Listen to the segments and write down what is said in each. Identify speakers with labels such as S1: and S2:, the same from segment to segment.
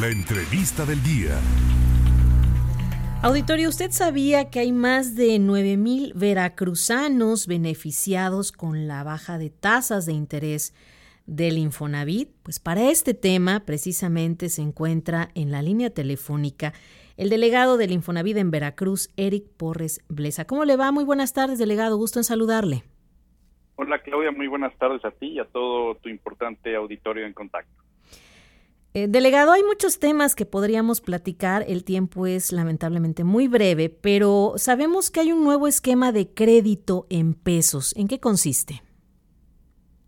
S1: La entrevista del día.
S2: Auditorio, ¿usted sabía que hay más de 9.000 veracruzanos beneficiados con la baja de tasas de interés del Infonavit? Pues para este tema precisamente se encuentra en la línea telefónica el delegado del Infonavit en Veracruz, Eric Porres Blesa. ¿Cómo le va? Muy buenas tardes, delegado. Gusto en saludarle.
S3: Hola Claudia, muy buenas tardes a ti y a todo tu importante auditorio en contacto.
S2: Eh, delegado, hay muchos temas que podríamos platicar, el tiempo es lamentablemente muy breve, pero sabemos que hay un nuevo esquema de crédito en pesos. ¿En qué consiste?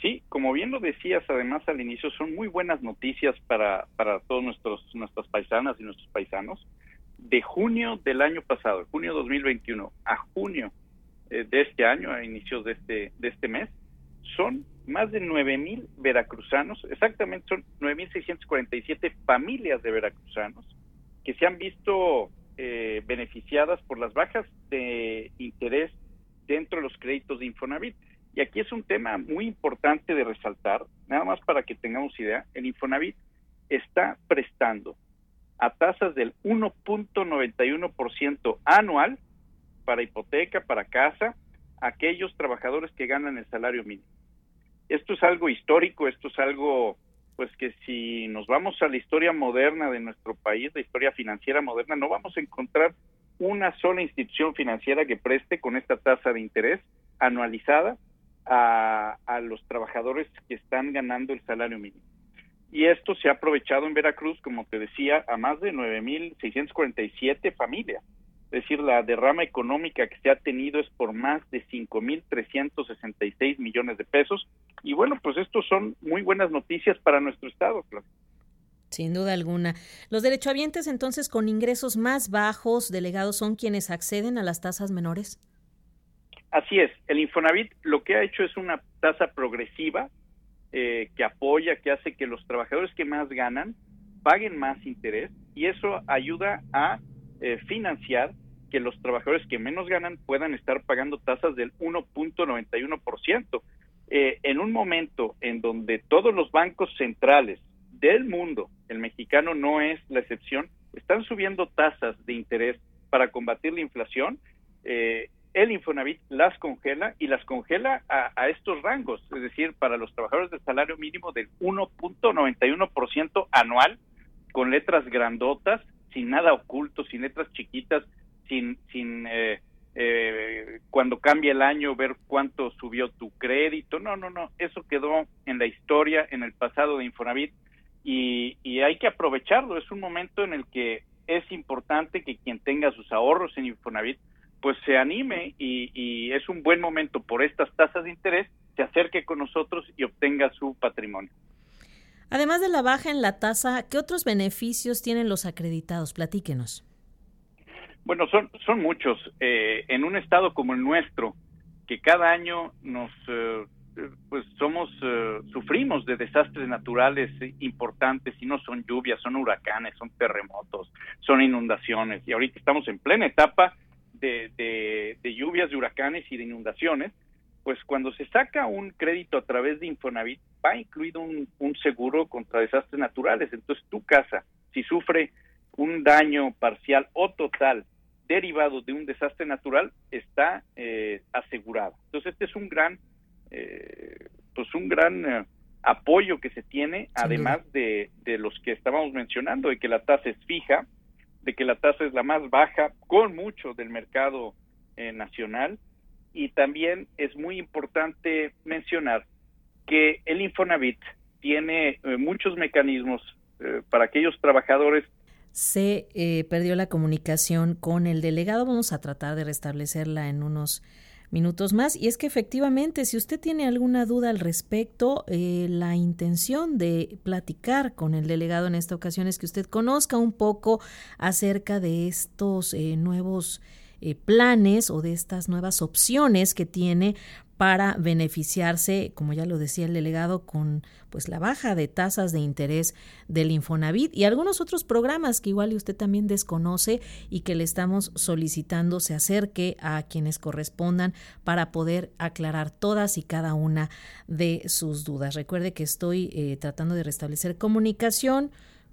S3: Sí, como bien lo decías además al inicio, son muy buenas noticias para, para todos nuestros, nuestras paisanas y nuestros paisanos. De junio del año pasado, junio 2021, a junio eh, de este año, a inicios de este, de este mes, son más de 9 mil veracruzanos, exactamente son 9.647 familias de veracruzanos que se han visto eh, beneficiadas por las bajas de interés dentro de los créditos de Infonavit. Y aquí es un tema muy importante de resaltar, nada más para que tengamos idea, el Infonavit está prestando a tasas del 1.91% anual para hipoteca, para casa, a aquellos trabajadores que ganan el salario mínimo. Esto es algo histórico, esto es algo, pues que si nos vamos a la historia moderna de nuestro país, la historia financiera moderna, no vamos a encontrar una sola institución financiera que preste con esta tasa de interés anualizada a, a los trabajadores que están ganando el salario mínimo. Y esto se ha aprovechado en Veracruz, como te decía, a más de 9.647 familias es decir, la derrama económica que se ha tenido es por más de 5.366 millones de pesos. Y bueno, pues estos son muy buenas noticias para nuestro Estado.
S2: Sin duda alguna. Los derechohabientes entonces con ingresos más bajos, delegados, son quienes acceden a las tasas menores.
S3: Así es. El Infonavit lo que ha hecho es una tasa progresiva eh, que apoya, que hace que los trabajadores que más ganan paguen más interés y eso ayuda a eh, financiar que los trabajadores que menos ganan puedan estar pagando tasas del 1.91%. Eh, en un momento en donde todos los bancos centrales del mundo, el mexicano no es la excepción, están subiendo tasas de interés para combatir la inflación, eh, el Infonavit las congela y las congela a, a, estos rangos, es decir, para los trabajadores de salario mínimo del 1.91% anual, con letras grandotas, sin nada oculto, sin letras chiquitas, sin, sin eh, eh, cuando cambia el año ver cuánto subió tu crédito. No, no, no, eso quedó en la historia, en el pasado de Infonavit y, hay que aprovecharlo. Es un momento en el que es importante que quien tenga sus ahorros en Infonavit pues se anime y es un buen momento por estas tasas de interés, se acerque con nosotros y obtenga su patrimonio.
S2: Además de la baja en la tasa, ¿qué otros beneficios tienen los acreditados? Platíquenos.
S3: Bueno, son, son muchos. Eh, en un estado como el nuestro, que cada año nos, eh, pues somos, eh, sufrimos de desastres naturales importantes, y no son lluvias, son huracanes, son terremotos, son inundaciones, y ahorita estamos en plena etapa de, de, lluvias, de huracanes y de inundaciones, pues cuando se saca un crédito a través de Infonavit, va incluido un seguro contra desastres naturales. Entonces, tu casa, si sufre un daño parcial o total derivado de un desastre natural está eh, asegurado. Entonces este es un gran, eh, pues un gran eh, apoyo que se tiene, además de, de, los que estábamos mencionando, de que la tasa es fija, de que la tasa es la más baja con mucho del mercado eh, nacional y también es muy importante mencionar que el Infonavit tiene eh, muchos mecanismos para aquellos trabajadores
S2: se eh, perdió la comunicación con el delegado. Vamos a tratar de restablecerla en unos minutos más. Y es que efectivamente, si usted tiene alguna duda al respecto, eh, la intención de platicar con el delegado en esta ocasión es que usted conozca un poco acerca de estos eh, nuevos eh, planes o de estas nuevas opciones que tiene para beneficiarse, como ya lo decía el delegado, con pues la baja de tasas de interés del Infonavit y algunos otros programas que igual usted también desconoce y que le estamos solicitando se acerque a quienes correspondan para poder aclarar todas y cada una de sus dudas. Recuerde que estoy eh, tratando de restablecer comunicación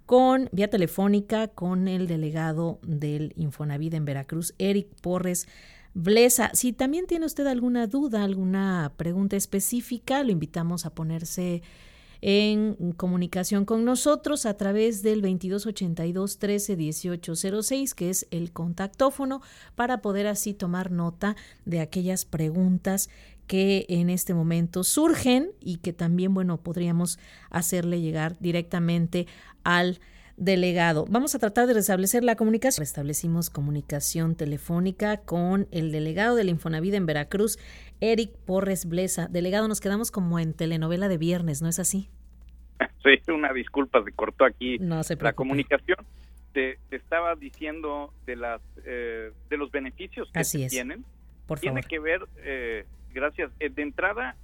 S2: con vía telefónica con el delegado del Infonavit en Veracruz, Eric Porres Blesa. Si también tiene usted alguna duda, alguna pregunta específica, lo invitamos a ponerse en comunicación con nosotros a través del 2282 13 06, que es el contactófono, para poder así tomar nota de aquellas preguntas que en este momento surgen y que también, bueno, podríamos hacerle llegar directamente al delegado. Vamos a tratar de restablecer la comunicación. Restablecimos comunicación telefónica con el delegado del Infonavida en Veracruz, Eric Porres Blesa. Delegado, nos quedamos como en telenovela de viernes, ¿no es así?
S3: Sí, una disculpa, se cortó aquí la comunicación. Te, estaba diciendo de las eh, de los beneficios que tienen.
S2: Por
S3: Tiene que ver, eh, gracias, eh, de entrada,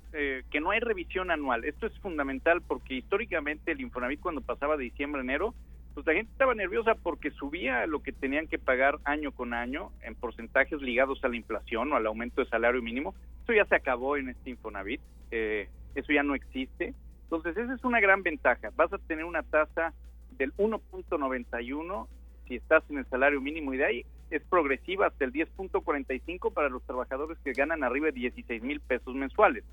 S3: que no hay revisión anual. Esto es fundamental porque históricamente el Infonavit cuando pasaba de diciembre a enero pues la gente estaba nerviosa porque subía lo que tenían que pagar año con año en porcentajes ligados a la inflación o al aumento de salario mínimo. Eso ya se acabó en este Infonavit, eh, eso ya no existe. Entonces esa es una gran ventaja. Vas a tener una tasa del 1.91 si estás en el salario mínimo y de ahí es progresiva hasta el 10.45 para los trabajadores que ganan arriba de 16 mil pesos mensuales.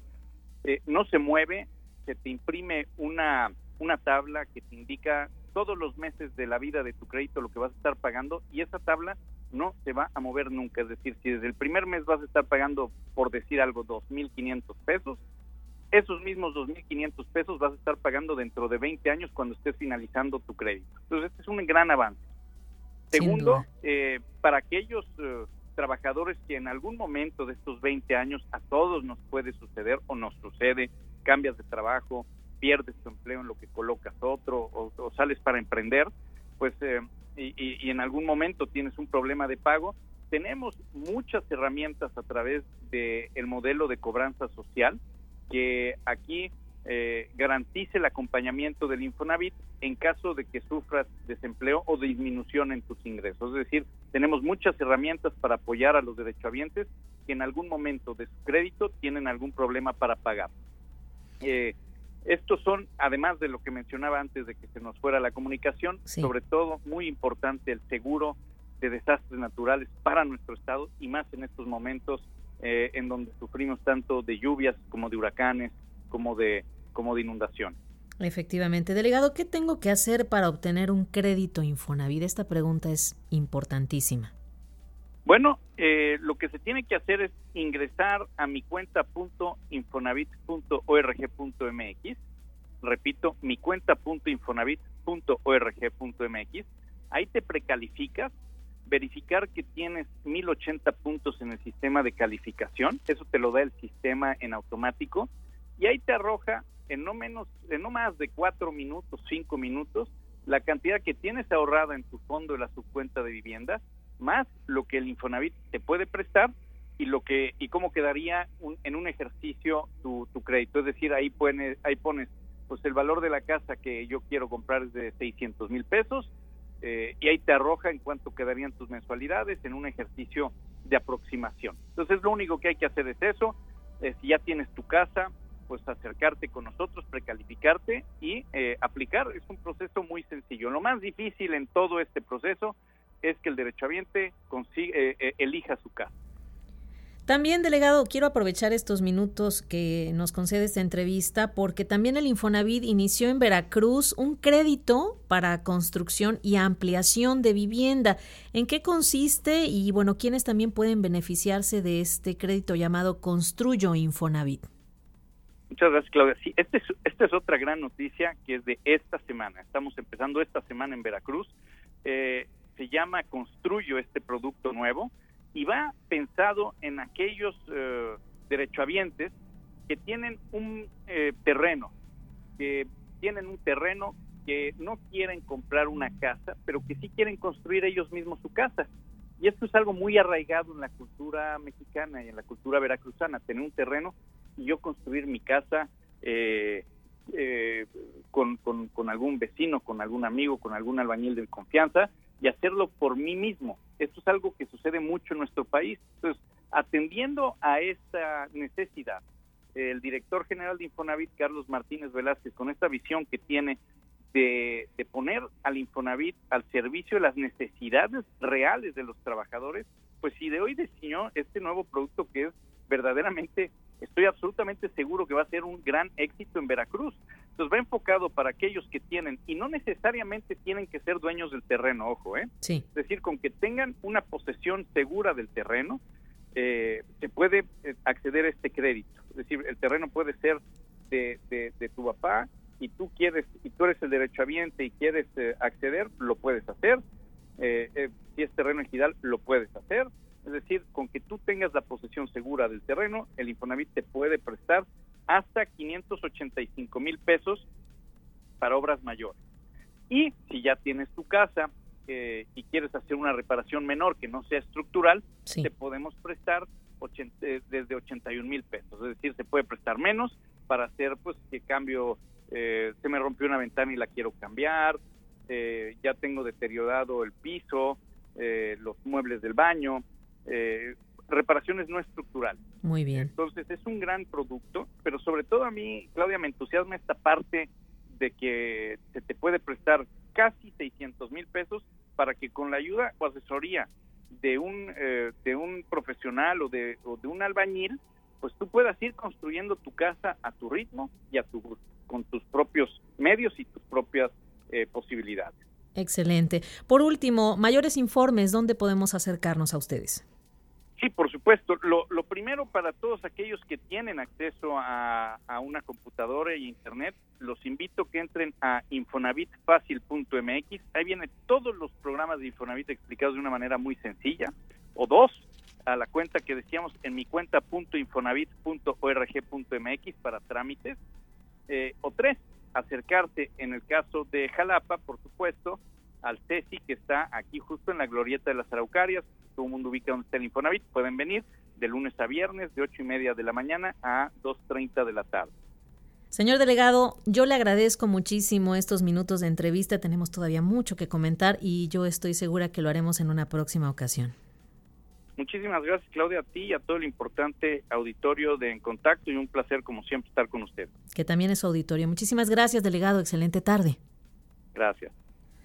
S3: Eh, no se mueve, se te imprime una, una tabla que te indica todos los meses de la vida de tu crédito lo que vas a estar pagando y esa tabla no se va a mover nunca. Es decir, si desde el primer mes vas a estar pagando, por decir algo, 2.500 pesos, esos mismos 2.500 pesos vas a estar pagando dentro de 20 años cuando estés finalizando tu crédito. Entonces, este es un gran avance. Segundo, eh, para aquellos eh, trabajadores que en algún momento de estos 20 años a todos nos puede suceder o nos sucede, cambias de trabajo, pierdes tu empleo en lo que colocas otro o, sales para emprender, pues eh, y, en algún momento tienes un problema de pago, tenemos muchas herramientas a través del el modelo de cobranza social que aquí eh, garantice el acompañamiento del Infonavit en caso de que sufras desempleo o disminución en tus ingresos. Es decir, tenemos muchas herramientas para apoyar a los derechohabientes que en algún momento de su crédito tienen algún problema para pagar. Eh, estos son, además de lo que mencionaba antes de que se nos fuera la comunicación, sobre todo muy importante el seguro de desastres naturales para nuestro estado y más en estos momentos eh, en donde sufrimos tanto de lluvias como de huracanes, como de, como de inundación.
S2: Efectivamente. Delegado, ¿qué tengo que hacer para obtener un crédito Infonavit? Esta pregunta es importantísima.
S3: Bueno, eh, lo que se tiene que hacer es ingresar a mi cuenta.infonavit.org.mx. Repito, mi cuenta.infonavit.org.mx. Ahí te precalificas, verificar que tienes 1080 puntos en el sistema de calificación. Eso te lo da el sistema en automático. Y ahí te arroja en no menos, en no más de cuatro minutos, cinco minutos, la cantidad que tienes ahorrada en tu fondo de la subcuenta de vivienda más lo que el Infonavit te puede prestar y lo que y cómo quedaría en un ejercicio tu, crédito. Es decir, ahí, pones, ahí pones pues el valor de la casa que yo quiero comprar es de 600 mil pesos eh, y ahí te arroja en cuánto quedarían tus mensualidades en un ejercicio de aproximación. Entonces lo único que hay que hacer es eso. Eh, si ya tienes tu casa, pues acercarte con nosotros, precalificarte y eh, aplicar. Es un proceso muy sencillo. Lo más difícil en todo este proceso es que el derechohabiente eh, eh, elija su casa.
S2: También, delegado, quiero aprovechar estos minutos que nos concede esta entrevista porque también el Infonavit inició en Veracruz un crédito para construcción y ampliación de vivienda. ¿En qué consiste y, bueno, quiénes también pueden beneficiarse de este crédito llamado Construyo Infonavit?
S3: Muchas gracias, Claudia. Sí, este esta es otra gran noticia que es de esta semana. Estamos empezando esta semana en Veracruz. Eh, se llama Construyo este producto nuevo y va pensado en aquellos eh, derechohabientes que tienen un eh, terreno, que tienen un terreno que no quieren comprar una casa, pero que sí quieren construir ellos mismos su casa. Y esto es algo muy arraigado en la cultura mexicana y en la cultura veracruzana, tener un terreno yo construir mi casa eh, eh con, con, algún vecino, con algún amigo, con algún albañil de confianza y hacerlo por mí mismo. Esto es algo que sucede mucho en nuestro país. Entonces, atendiendo a esta necesidad, el director general de Infonavit, Carlos Martínez Velázquez, con esta visión que tiene de, poner al Infonavit al servicio de las necesidades reales de los trabajadores, pues si de hoy diseñó este nuevo producto que es verdaderamente, estoy absolutamente seguro que va a ser un gran éxito en Veracruz. Entonces va enfocado para aquellos que tienen, y no necesariamente tienen que ser dueños del terreno, ojo, ¿eh?
S2: Sí.
S3: Es decir, con que tengan una posesión segura del terreno, eh, se puede eh, acceder a este crédito. Es decir, el terreno puede ser de, de, tu papá y tú quieres, y tú eres el derechohabiente y quieres eh, acceder, lo puedes hacer. si es terreno ejidal, lo puedes hacer. Es decir, con que tú tengas la posesión segura del terreno, el Infonavit te puede prestar hasta 585 mil pesos para obras mayores. Y si ya tienes tu casa eh, y quieres hacer una reparación menor que no sea estructural, te podemos prestar eh, desde 81 mil pesos. Es decir, se puede prestar menos para hacer, pues, que cambio, eh, se me rompió una ventana y la quiero cambiar, ya tengo deteriorado el piso, los muebles del baño, reparaciones no estructurales.
S2: Muy bien.
S3: Entonces es un gran producto, pero sobre todo a mí, Claudia, me entusiasma esta parte de que se te puede prestar casi 600 mil pesos para que con la ayuda o asesoría de un, eh, de un profesional o de, o de un albañil, pues tú puedas ir construyendo tu casa a tu ritmo y a tu, con tus propios medios y tus propias eh, posibilidades.
S2: Excelente. Por último, mayores informes, ¿dónde podemos acercarnos a ustedes?
S3: Sí, por supuesto. Lo, lo primero para todos aquellos que tienen acceso a, una computadora y internet, los invito a que entren a infonavitfacil.mx. Ahí vienen todos los programas de Infonavit explicados de una manera muy sencilla. O dos, a la cuenta que decíamos en mi cuenta.infonavit.org.mx para trámites. Eh, o tres, acercarse en el caso de Jalapa, por supuesto, al CESI que está aquí justo en la glorieta de las Araucarias, todo el mundo ubica donde está el Infonavit, pueden venir de lunes a viernes de ocho y media de la mañana a 2.30 de la tarde.
S2: Señor delegado, yo le agradezco muchísimo estos minutos de entrevista. Tenemos todavía mucho que comentar y yo estoy segura que lo haremos en una próxima ocasión.
S3: Muchísimas gracias, Claudia, a ti y a todo el importante auditorio de En Contacto y un placer, como siempre, estar con usted.
S2: Que también es auditorio. Muchísimas gracias, delegado. Excelente tarde.
S3: Gracias.